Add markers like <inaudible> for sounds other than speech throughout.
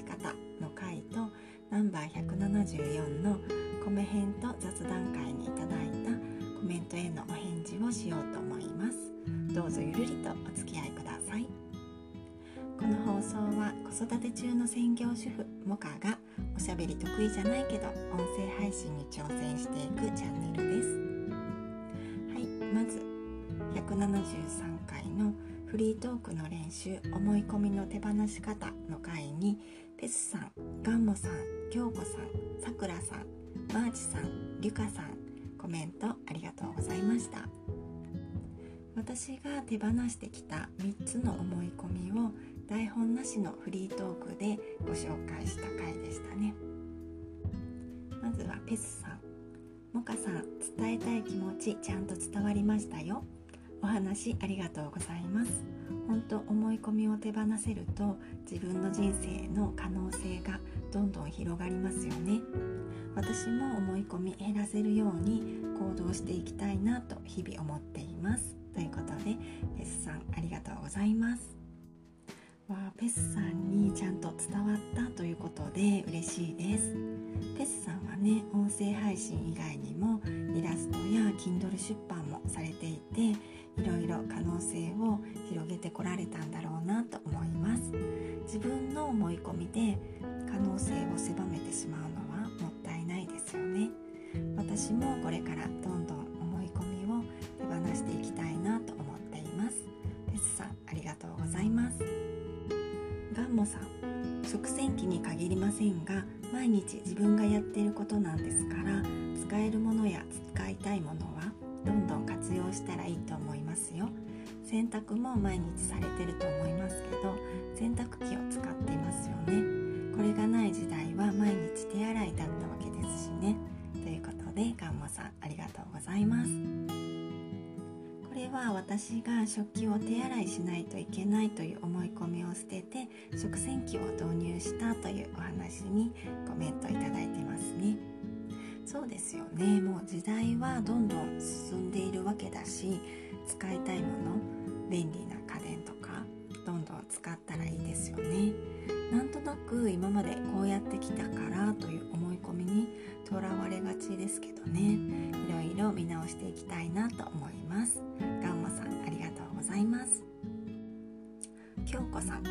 し方の回とナンバー174の米編と雑談会にいただいたコメントへのお返事をしようと思います。どうぞゆるりとお付き合いください。この放送は子育て中の専業主婦モカがおしゃべり得意じゃないけど音声配信に挑戦していくチャンネルです。はいまず173回のフリートークの練習思い込みの手放し方の回にペスさん、ガンモさん、京子さん、さくらさん、マーチさん、リュカさんコメントありがとうございました。私が手放してきた3つの思い込みを台本なしのフリートークでご紹介した回でしたね。まずはペスさんモカさん伝えたい気持ちちゃんと伝わりましたよ。お話ありがとうございます。本当思い込みを手放せると自分の人生の可能性がどんどん広がりますよね。私も思い込み減らせるように行動していきたいなと日々思っています。ということでペスさんありがとうございます。わペスさんにちゃんと伝わったということで嬉しいです。ね音声配信以外にもイラストや Kindle 出版もされていていろいろ可能性を広げてこられたんだろうなと思います。自分の思い込みで可能性を狭めてしまうのはもったいないですよね。私もこれからどんどん思い込みを手放していきたいなと思っています。ペスさんありがとうございます。ガンモさん食洗機に限りませんが毎日自分がやっていることなんですから使えるものや使いたいものはどんどん活用したらいいと思いますよ。洗濯も毎日されてると思いますけど洗濯機を使っていますよね。これがない時代は毎日手洗いだったわけですしね。ということでガンモさんありがとうございます。は私が食器を手洗いしないといけないという思い込みを捨てて食洗機を導入したというお話にコメントいただいてますね。そうですよね。もう時代はどんどん進んでいるわけだし使いたいもの便利な家電とかどんどん使ったらいいですよね。なんとなく今までこうやってきたからという思い込みにとらわれちですけどね。いろいろ見直していきたいなと思います。ガンマさんありがとうございます。京子さん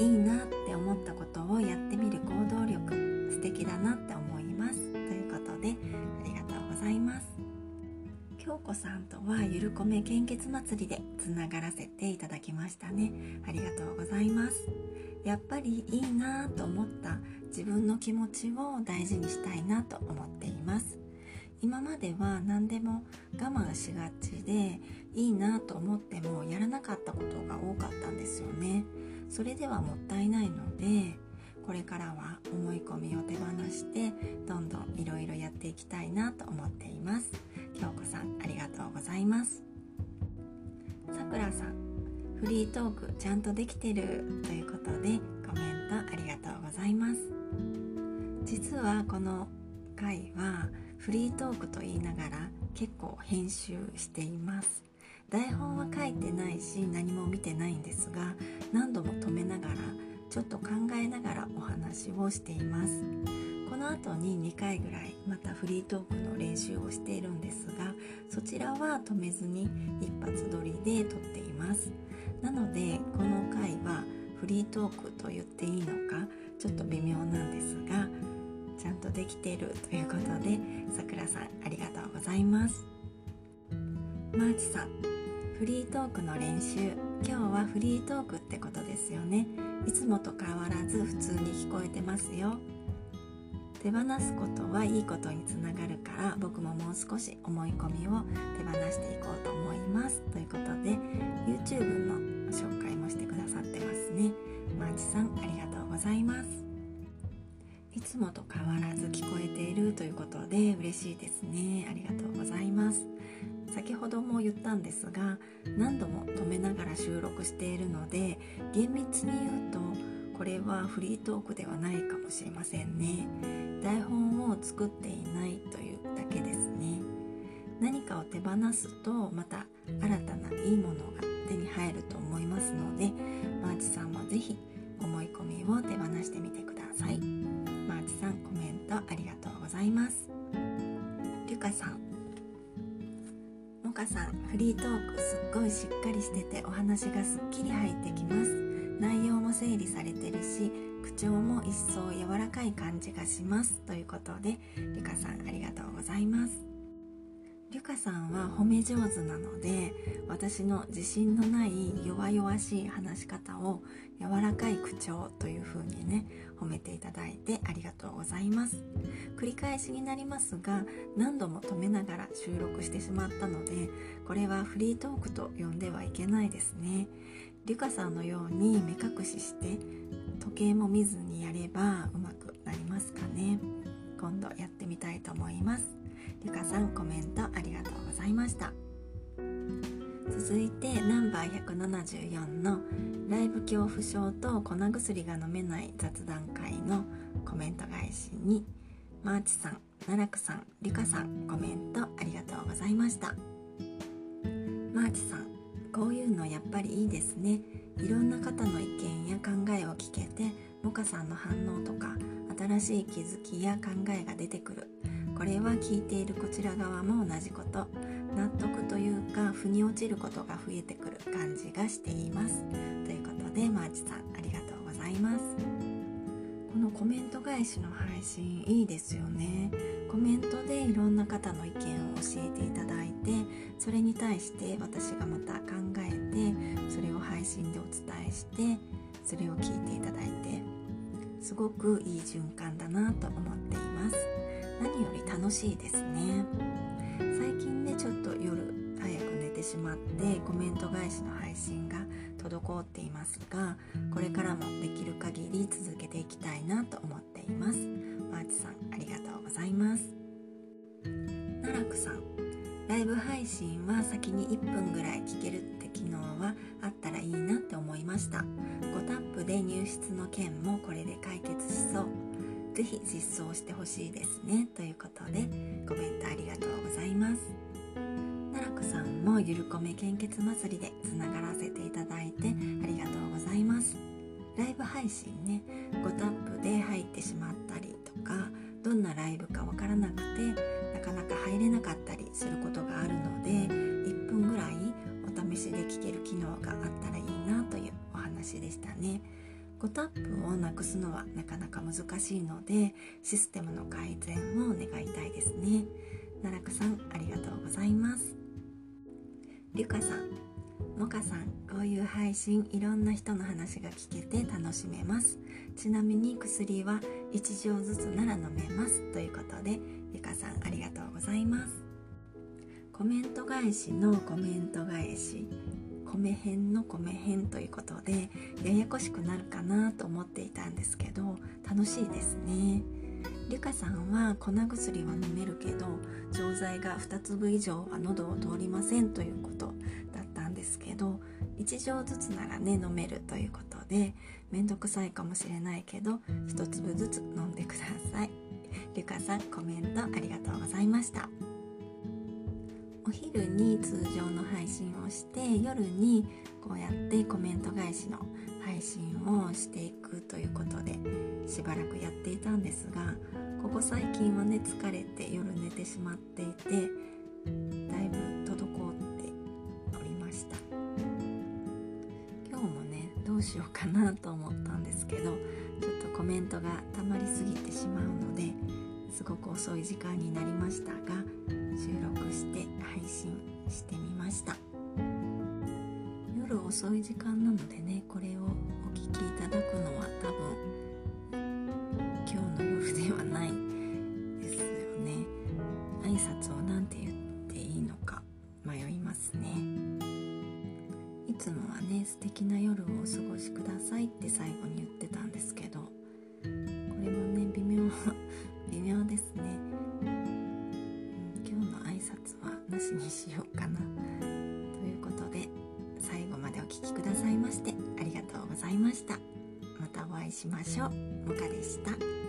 いいなって思ったことをやってみる行動力素敵だなって思子さんとはゆるこめ献血祭りでつながらせていただきましたね。ありがとうございます。やっぱりいいなと思った自分の気持ちを大事にしたいなと思っています。今までは何でも我慢しがちでいいなと思ってもやらなかったことが多かったんですよね。それではもったいないのでこれからは思い込みを手放してどんどんいろいろやっていきたいなと思っています。京子さんありがとうございます。さくらさんフリートークちゃんとできてるということでコメントありがとうございます。実はこの回はフリートークと言いながら結構編集しています。台本は書いてないし何も見てないんですが何度も止めながらちょっと考えながらお話をしています。この後に2回ぐらいまたフリートークの練習をしているんですそちらは止めずに一発撮りで撮っています。なのでこの回はフリートークと言っていいのかちょっと微妙なんですがちゃんとできているということでさくらさんありがとうございます。マーチさんフリートークの練習。今日はフリートークってことですよね。いつもと変わらず普通に聞こえてますよ。手放すことはいいことにつながるから僕ももう少し思い込みを手放していこうと思いますということで YouTube の紹介もしてくださってますね。マーチさんありがとうございます。いつもと変わらず聞こえているということで嬉しいですね。ありがとうございます。先ほども言ったんですが何度も止めながら収録しているので厳密に言うとこれはフリートークではないかもしれませんね。台本を作っていないというだけですね。何かを手放すとまた新たないいものが手に入ると思いますのでマーチさんもぜひ思い込みを手放してみてください。マーチさんコメントありがとうございます。リュカさん。モカさんフリートークすっごいしっかりしててお話がすっきり入ってきます。内容も整理されてるし口調も一層柔らかい感じがします。ということでリカさんありがとうございます。ゆかさんは褒め上手なので私の自信のない弱々しい話し方を柔らかい口調という風にね褒めていただいてありがとうございます。繰り返しになりますが何度も止めながら収録してしまったのでこれはフリートークと呼んではいけないですね。リュカさんのように目隠しして時計も見ずにやればうまくなりますかね。今度やってみたいと思います。ゆかさんコメントありがとうございました。続いてナンバー174のライブ恐怖症と粉薬が飲めない雑談会のコメント返しにマーチさん、奈落さん、リュカさんコメントありがとうございました。マーチさんこういうのやっぱりいいですね。いろんな方の意見や考えを聞けてモカさんの反応とか新しい気づきや考えが出てくる。これは聞いているこちら側も同じこと。納得というか腑に落ちることが増えてくる感じがしています。ということでマーチさんありがとうございます。のコメント返しの配信いいですよね。コメントでいろんな方の意見を教えていただいてそれに対して私がまた考えてそれを配信でお伝えしてそれを聞いていただいてすごくいい循環だなと思っています。何より楽しいですね。最近ねちょっと夜早く寝てしまってコメント返しの配信が滞っていますがこれからもできる限り続けていきたいなと思っています。マーチさんありがとうございます。奈落さんライブ配信は先に1分ぐらい聞けるって機能はあったらいいなって思いました。5タップで入室の件もこれで解決しそう。ぜひ実装してほしいですね。ということでコメントありがとうございます。良子さんもゆるこめ献血祭りでつながらせていただいてありがとうございます。ライブ配信ね5タップで入ってしまったりとかどんなライブかわからなくてなかなか入れなかったりすることがあるので1分ぐらいお試しで聞ける機能があったらいいなというお話でしたね。5タップをなくすのはなかなか難しいのでシステムの改善を願いたいですね。奈落さんありがとうございます。りゅかさんもかさんこういう配信いろんな人の話が聞けて楽しめます。ちなみに薬は1錠ずつなら飲めます。ということでゆかさんありがとうございます。コメント返しのコメント返し。米編の米編ということでややこしくなるかなと思っていたんですけど楽しいですね。リカさんは粉薬は飲めるけど剤が2粒以上は喉を通りませんということだったんですけど1錠ずつならね飲めるということでめんどくさいかもしれないけど1粒ずつ飲んでください。リカさんコメントありがとうございました。お昼に通常の配信をして夜にこうやってコメント返しの配信をしていくということでしばらくやっていたんですがここ最近はね疲れて夜寝てしまっていてだいぶ滞っておりました。今日もねどうしようかなと思ったんですけどちょっとコメントがたまりすぎてしまうのですごく遅い時間になりましたが収録して配信してみました。夜遅い時間なのでねこれをお聴きいただくのは多分今日の夜ではないですよね。挨拶を何て言っていいのか迷いますね。いつもはね素敵な夜をお過ごしくださいって最後に言ってたんですけどこれもね微妙 <laughs> 微妙ですね。今日の挨拶はなしにしようかな。聴きくださいましてありがとうございました。またお会いしましょう。もかでした。